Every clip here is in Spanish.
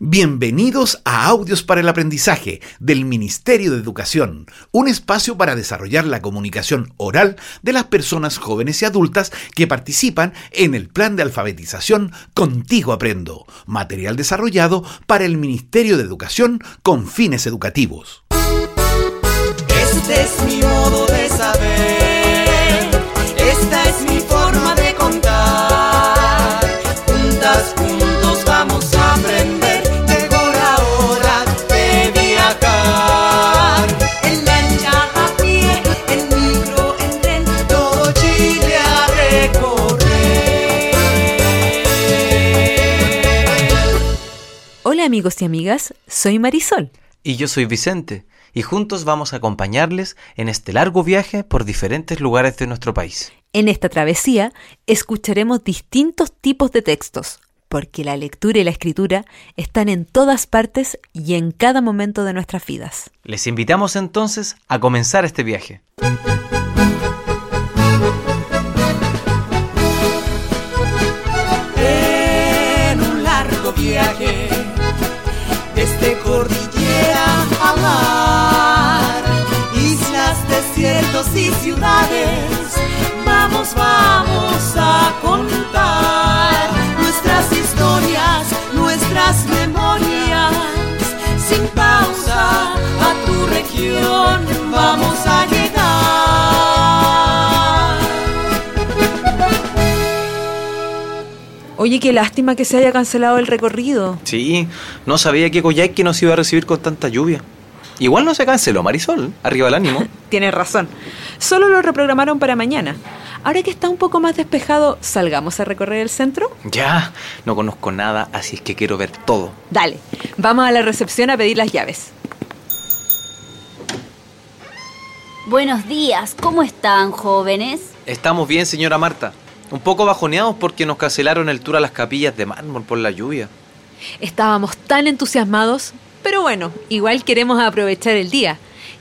Bienvenidos a Audios para el Aprendizaje del Ministerio de Educación, un espacio para desarrollar la comunicación oral de las personas jóvenes y adultas que participan en el plan de alfabetización Contigo Aprendo, material desarrollado para el Ministerio de Educación con fines educativos. Este es mi amigos y amigas, soy Marisol. Y yo soy Vicente, y juntos vamos a acompañarles en este largo viaje por diferentes lugares de nuestro país. En esta travesía escucharemos distintos tipos de textos, porque la lectura y la escritura están en todas partes y en cada momento de nuestras vidas. Les invitamos entonces a comenzar este viaje. en un largo viaje y ciudades. Vamos, vamos a contar nuestras historias, nuestras memorias. Sin pausa a tu región vamos a llegar. Oye, qué lástima que se haya cancelado el recorrido. Sí, no sabía que Coyhaique nos iba a recibir con tanta lluvia. Igual no se canceló, Marisol. Arriba el ánimo. Tienes razón. Solo lo reprogramaron para mañana. Ahora que está un poco más despejado, ¿salgamos a recorrer el centro? ya, no conozco nada, así es que quiero ver todo. Dale, vamos a la recepción a pedir las llaves. Buenos días, ¿cómo están jóvenes? Estamos bien, señora Marta. Un poco bajoneados porque nos cancelaron el tour a las capillas de mármol por la lluvia. Estábamos tan entusiasmados, pero bueno, igual queremos aprovechar el día.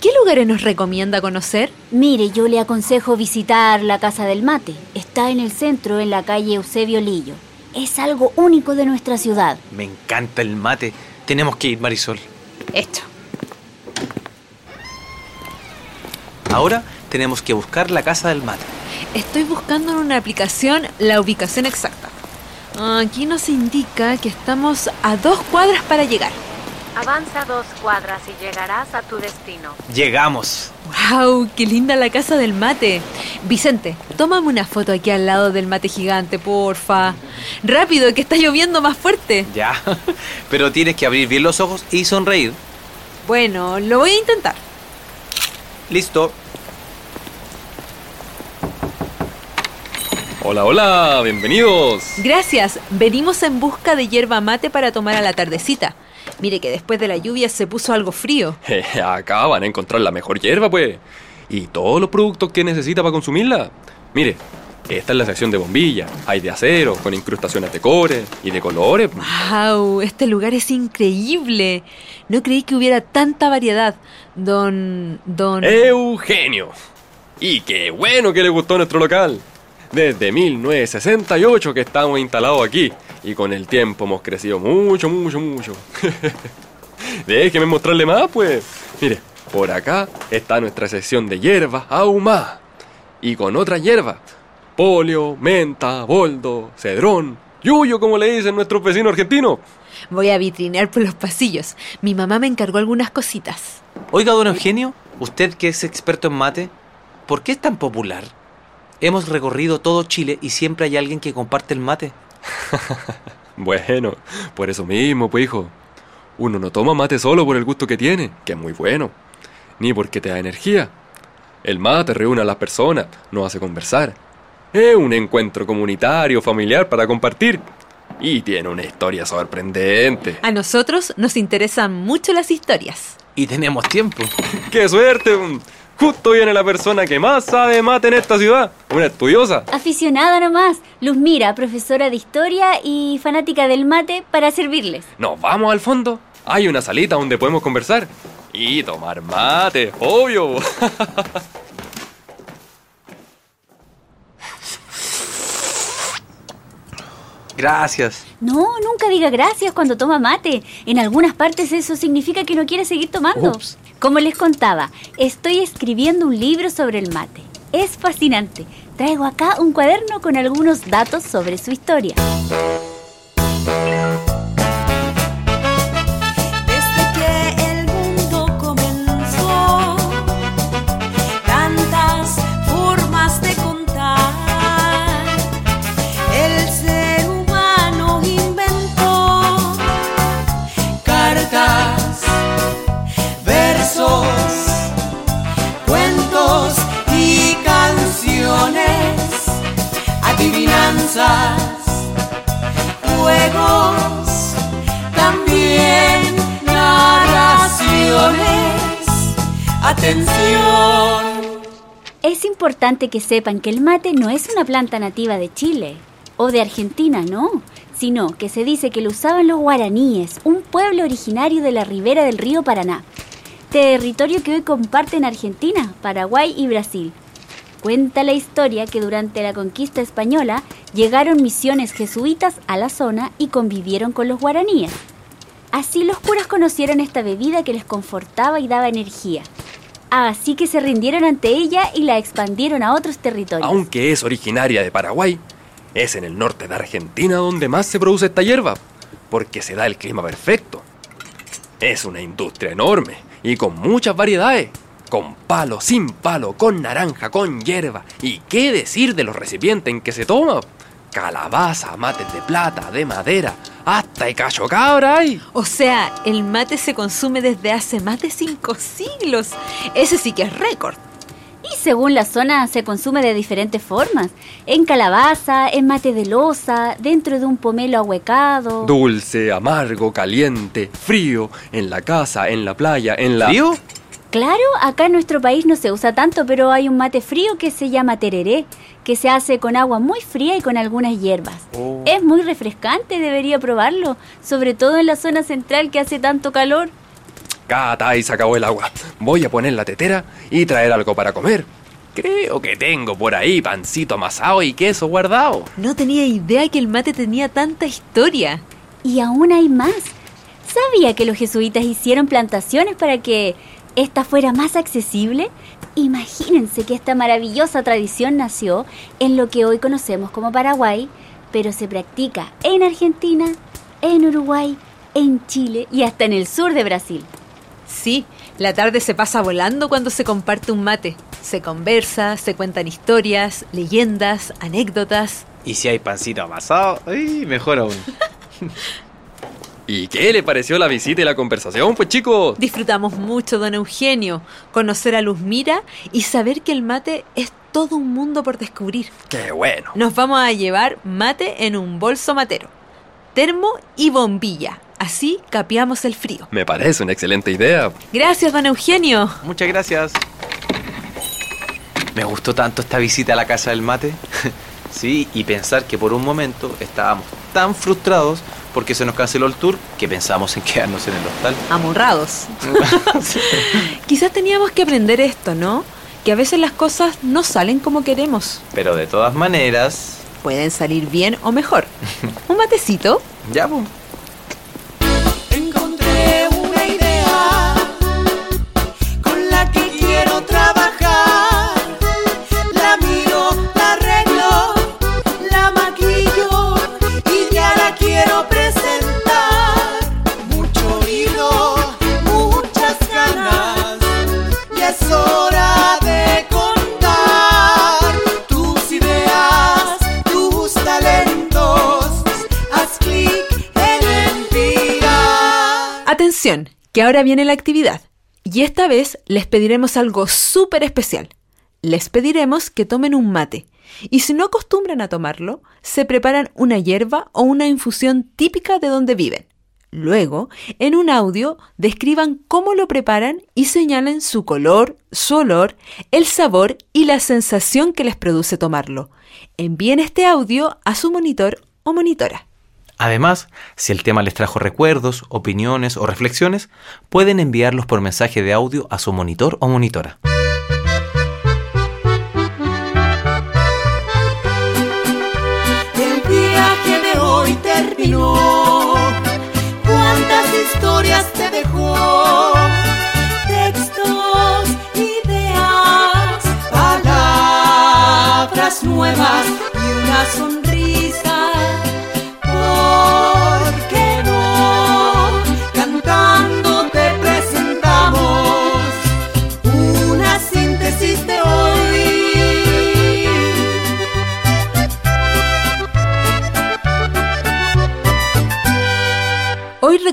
¿Qué lugares nos recomienda conocer? Mire, yo le aconsejo visitar la Casa del Mate. Está en el centro, en la calle Eusebio Lillo. Es algo único de nuestra ciudad. Me encanta el mate. Tenemos que ir, Marisol. Esto. Ahora tenemos que buscar la casa del mate. Estoy buscando en una aplicación la ubicación exacta. Aquí nos indica que estamos a dos cuadras para llegar. Avanza dos cuadras y llegarás a tu destino. Llegamos. ¡Wow! ¡Qué linda la casa del mate! Vicente, tómame una foto aquí al lado del mate gigante, porfa. Rápido, que está lloviendo más fuerte. Ya, pero tienes que abrir bien los ojos y sonreír. Bueno, lo voy a intentar. Listo. Hola, hola, bienvenidos. Gracias. Venimos en busca de hierba mate para tomar a la tardecita. Mire que después de la lluvia se puso algo frío. Acá van a encontrar la mejor hierba, pues. Y todos los productos que necesita para consumirla. Mire, esta es la sección de bombillas. Hay de acero, con incrustaciones de cobre y de colores. ¡Wow! Este lugar es increíble. No creí que hubiera tanta variedad. Don. Don. Eugenio. Y qué bueno que le gustó nuestro local. Desde 1968 que estamos instalados aquí. Y con el tiempo hemos crecido mucho, mucho, mucho. Déjeme mostrarle más, pues. Mire, por acá está nuestra sección de hierbas ahumadas. Y con otras hierbas. Polio, menta, boldo, cedrón, yuyo, como le dicen nuestros vecinos argentinos. Voy a vitrinear por los pasillos. Mi mamá me encargó algunas cositas. Oiga, don Eugenio, usted que es experto en mate, ¿por qué es tan popular? Hemos recorrido todo Chile y siempre hay alguien que comparte el mate. Bueno, por eso mismo, pues hijo. Uno no toma mate solo por el gusto que tiene, que es muy bueno, ni porque te da energía. El mate reúne a las personas, nos hace conversar. Es un encuentro comunitario, familiar para compartir. Y tiene una historia sorprendente. A nosotros nos interesan mucho las historias. Y tenemos tiempo. ¡Qué suerte! Justo viene la persona que más sabe mate en esta ciudad, una estudiosa. Aficionada nomás, Luzmira, profesora de historia y fanática del mate para servirles. Nos vamos al fondo. Hay una salita donde podemos conversar. Y tomar mate, obvio. Gracias. No, nunca diga gracias cuando toma mate. En algunas partes eso significa que no quiere seguir tomando. Ups. Como les contaba, estoy escribiendo un libro sobre el mate. Es fascinante. Traigo acá un cuaderno con algunos datos sobre su historia. Adivinanzas, juegos, también narraciones. Atención. Es importante que sepan que el mate no es una planta nativa de Chile o de Argentina, no, sino que se dice que lo usaban los guaraníes, un pueblo originario de la ribera del río Paraná, territorio que hoy comparten Argentina, Paraguay y Brasil. Cuenta la historia que durante la conquista española llegaron misiones jesuitas a la zona y convivieron con los guaraníes. Así los curas conocieron esta bebida que les confortaba y daba energía. Así que se rindieron ante ella y la expandieron a otros territorios. Aunque es originaria de Paraguay, es en el norte de Argentina donde más se produce esta hierba, porque se da el clima perfecto. Es una industria enorme y con muchas variedades. Con palo, sin palo, con naranja, con hierba. ¿Y qué decir de los recipientes en que se toma? Calabaza, mates de plata, de madera, hasta de cacho cabra hay. O sea, el mate se consume desde hace más de cinco siglos. Ese sí que es récord. Y según la zona se consume de diferentes formas. En calabaza, en mate de loza, dentro de un pomelo ahuecado. Dulce, amargo, caliente, frío, en la casa, en la playa, en la... ¿Frío? Claro, acá en nuestro país no se usa tanto, pero hay un mate frío que se llama tereré, que se hace con agua muy fría y con algunas hierbas. Oh. Es muy refrescante, debería probarlo, sobre todo en la zona central que hace tanto calor. Cata, y se acabó el agua. Voy a poner la tetera y traer algo para comer. Creo que tengo por ahí pancito amasado y queso guardado. No tenía idea que el mate tenía tanta historia. Y aún hay más. ¿Sabía que los jesuitas hicieron plantaciones para que esta fuera más accesible? Imagínense que esta maravillosa tradición nació en lo que hoy conocemos como Paraguay, pero se practica en Argentina, en Uruguay, en Chile y hasta en el sur de Brasil. Sí, la tarde se pasa volando cuando se comparte un mate. Se conversa, se cuentan historias, leyendas, anécdotas. Y si hay pancito amasado, ¡ay, mejor aún! ¿Y qué le pareció la visita y la conversación, pues chicos? Disfrutamos mucho, don Eugenio, conocer a Luzmira y saber que el mate es todo un mundo por descubrir. Qué bueno. Nos vamos a llevar mate en un bolso matero, termo y bombilla. Así capeamos el frío. Me parece una excelente idea. Gracias, don Eugenio. Muchas gracias. Me gustó tanto esta visita a la casa del mate. sí, y pensar que por un momento estábamos tan frustrados porque se nos canceló el tour que pensamos en quedarnos en el hostal. Amurrados. Quizás teníamos que aprender esto, ¿no? Que a veces las cosas no salen como queremos. Pero de todas maneras, Pueden salir bien o mejor. ¿Un matecito? ya, pues. Atención, que ahora viene la actividad. Y esta vez les pediremos algo súper especial. Les pediremos que tomen un mate. Y si no acostumbran a tomarlo, se preparan una hierba o una infusión típica de donde viven. Luego, en un audio, describan cómo lo preparan y señalen su color, su olor, el sabor y la sensación que les produce tomarlo. Envíen este audio a su monitor o monitora. Además, si el tema les trajo recuerdos, opiniones o reflexiones, pueden enviarlos por mensaje de audio a su monitor o monitora.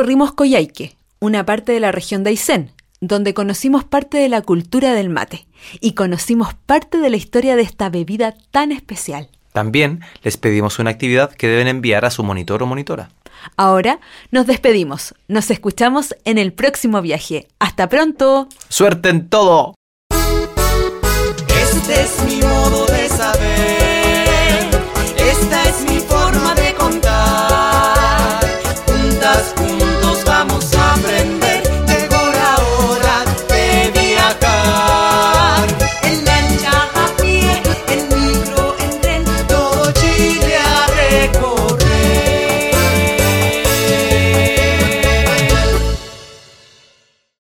Recorrimos Coyhaique, una parte de la región de Aysén, donde conocimos parte de la cultura del mate y conocimos parte de la historia de esta bebida tan especial. También les pedimos una actividad que deben enviar a su monitor o monitora. Ahora nos despedimos. Nos escuchamos en el próximo viaje. ¡Hasta pronto! ¡Suerte en todo! Este es mi modo de saber.